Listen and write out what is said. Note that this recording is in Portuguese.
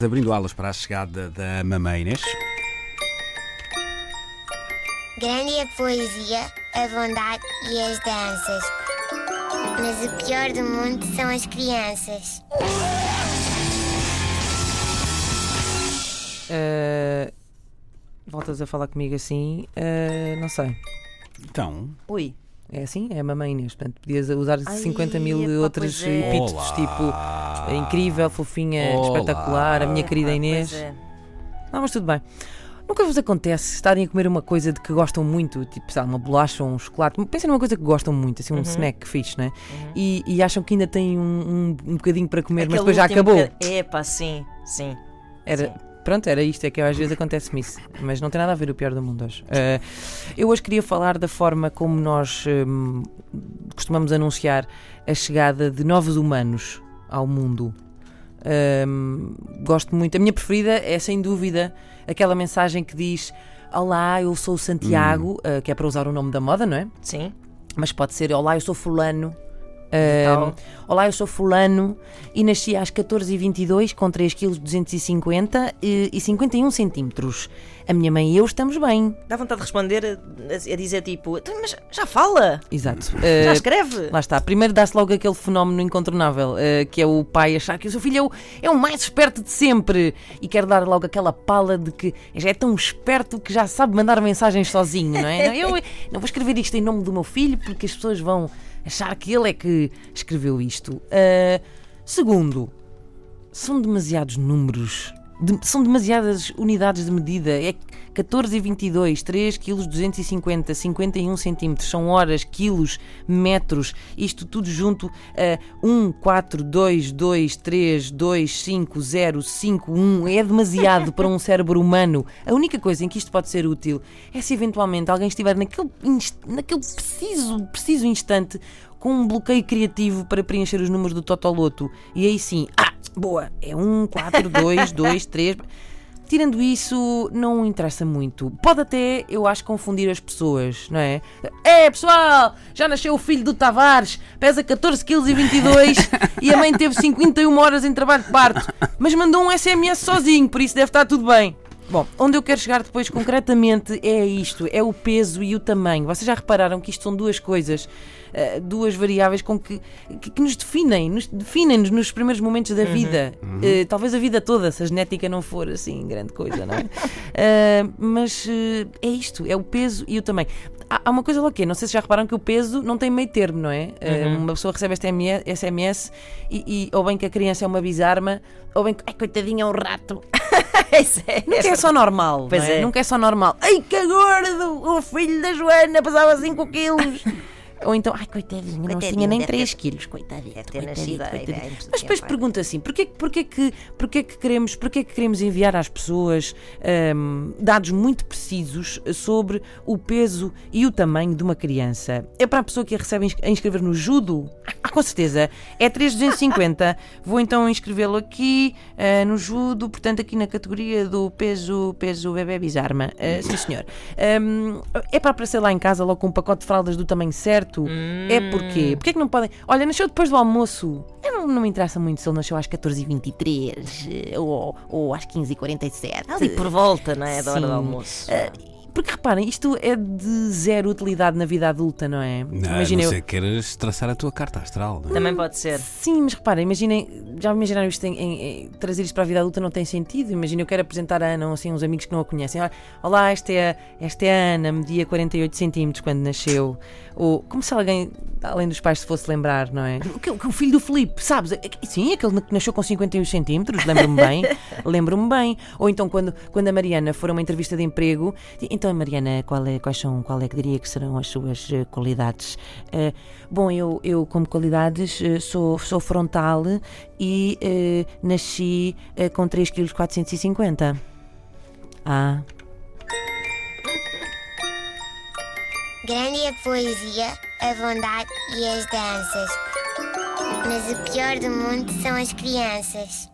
Abrindo alas para a chegada da Mamãe Inês. Grande é a poesia, a bondade e as danças. Mas o pior do mundo são as crianças. Uh, voltas a falar comigo assim? Uh, não sei. Então, Ui. É assim? É a mamãe Inês. Portanto, podias usar Ai, 50 mil epá, outros pois é. Olá. tipo incrível, fofinha, Olá. espetacular, a minha querida Inês. é. Não, mas tudo bem. Nunca vos acontece estarem a comer uma coisa de que gostam muito, tipo, sabe, uma bolacha ou um chocolate. Pensem numa coisa que gostam muito, assim, um Uhum. snack fixe, né? E, e acham que ainda têm um, um, um bocadinho para comer, mas Aquele depois já acabou. boca- Epá, sim, sim. Era, Sim. pronto, era isto, é que às vezes acontece-me isso. Mas não tem nada a ver o pior do mundo hoje. Eh, eu hoje queria falar da forma como nós hum, costumamos anunciar a chegada de novos humanos ao mundo. Hum, gosto muito. A minha preferida é sem dúvida aquela mensagem que diz: Olá, eu sou o Santiago, eh, que é para usar o nome da moda, não é? Sim. Mas pode ser Olá, eu sou Fulano. Então. Olá, eu sou Fulano e nasci às 14h22 com 3 kg 250 e, e 51 centímetros. A minha mãe e eu estamos bem. Dá vontade de responder a, a dizer tipo, "Tu, mas já fala, Exato. já Eh, escreve. Lá está. Primeiro dá-se logo aquele fenómeno incontornável, eh, que é o pai achar que o seu filho é o, é o mais esperto de sempre e quer dar logo aquela pala de que já é tão esperto que já sabe mandar mensagens sozinho, não é? Não, eu não vou escrever isto em nome do meu filho porque as pessoas vão achar que ele é que escreveu isto. Eh, segundo, são demasiados números. De- são demasiadas unidades de medida. É 14 e 22, 3 kg 250, 51 centímetros. São horas, quilos, metros. Isto tudo junto a 1, 4, 2, 2, 3, 2, 5, 0, 5, 1. É demasiado para um cérebro humano. A única coisa em que isto pode ser útil é se eventualmente alguém estiver naquele, naquele preciso, preciso instante com um bloqueio criativo para preencher os números do Totoloto. E aí sim, ah, boa, é 1, 4, 2, 2, 3. Tirando isso, não interessa muito. Pode até, eu acho, confundir as pessoas, não é? É, pessoal, já nasceu o filho do Tavares, pesa 14 kg e 22 e a mãe teve 51 horas em trabalho de parto, mas mandou um SMS sozinho, por isso deve estar tudo bem. Bom, onde eu quero chegar depois concretamente é isto, é o peso e o tamanho. Vocês já repararam que isto são duas coisas, eh, duas variáveis com que, que, que nos definem, nos definem-nos nos primeiros momentos da vida. Eh, talvez a vida toda, se a genética não for assim grande coisa, não é? Eh, mas eh, é isto, é o peso e o tamanho. Há, há uma coisa lá que é, não sei se já repararam que o peso não tem meio termo, não é? Eh, uma pessoa recebe este MS, SMS e, e ou bem que a criança é uma bizarma, ou bem que, ai, coitadinha, é um rato. É- Nunca é só normal. Pois não é? é. Nunca é só normal. Ai, que gordo! O filho da Joana pesava 5 quilos. Ou então, ai, coitadinho, não tinha nem deve 3 ter- quilos, coitadinho. bem, antes do Mas depois tempo, pergunta assim: porquê, porquê, que, porquê, que queremos, porquê que queremos enviar às pessoas hum, dados muito precisos sobre o peso e o tamanho de uma criança? É para a pessoa que a recebe a inscrever no judo? Ah, com certeza. É 3,250. Vou então inscrevê-lo aqui ah, no judo, portanto, aqui na categoria do peso, peso bebê bizarma. Ah, sim, senhor. Hum, é para aparecer lá em casa logo com um pacote de fraldas do tamanho certo? É porquê? Porquê que não podem. Olha, nasceu depois do almoço. Não, não me interessa muito se ele nasceu às 14h23 eh, ou, ou às 15h47. Ali por volta, não é? Da hora do almoço. Ah, porque reparem, isto é de zero utilidade na vida adulta, não é? não, Imagina eu- não ser que queiras traçar a tua carta astral. Não é? Também pode ser. Sim, mas reparem, imaginem, já imaginaram isto em, em- em- trazer isto para a vida adulta não tem sentido. Imagina, eu quero apresentar a Ana assim, uns amigos que não a conhecem. Olha, Olá, esta é, a, esta é a Ana, media 48 centímetros quando nasceu. Ou como se alguém, além dos pais, se fosse lembrar, não é? O, que, o, filho do Filipe, sabes? É Sim, aquele que nasceu com 51 centímetros, lembro-me bem. lembro-me bem. Ou então quando, quando a Mariana for a uma entrevista de emprego, então Mariana, qual é, quais são, qual é que diria que serão as suas eh, qualidades? Eh, bom, eu, eu como qualidades eh, sou, sou frontal e eh, nasci eh, com 3 kg 450. Ah, Grande a poesia, a bondade e as danças. Mas o pior do mundo são as crianças.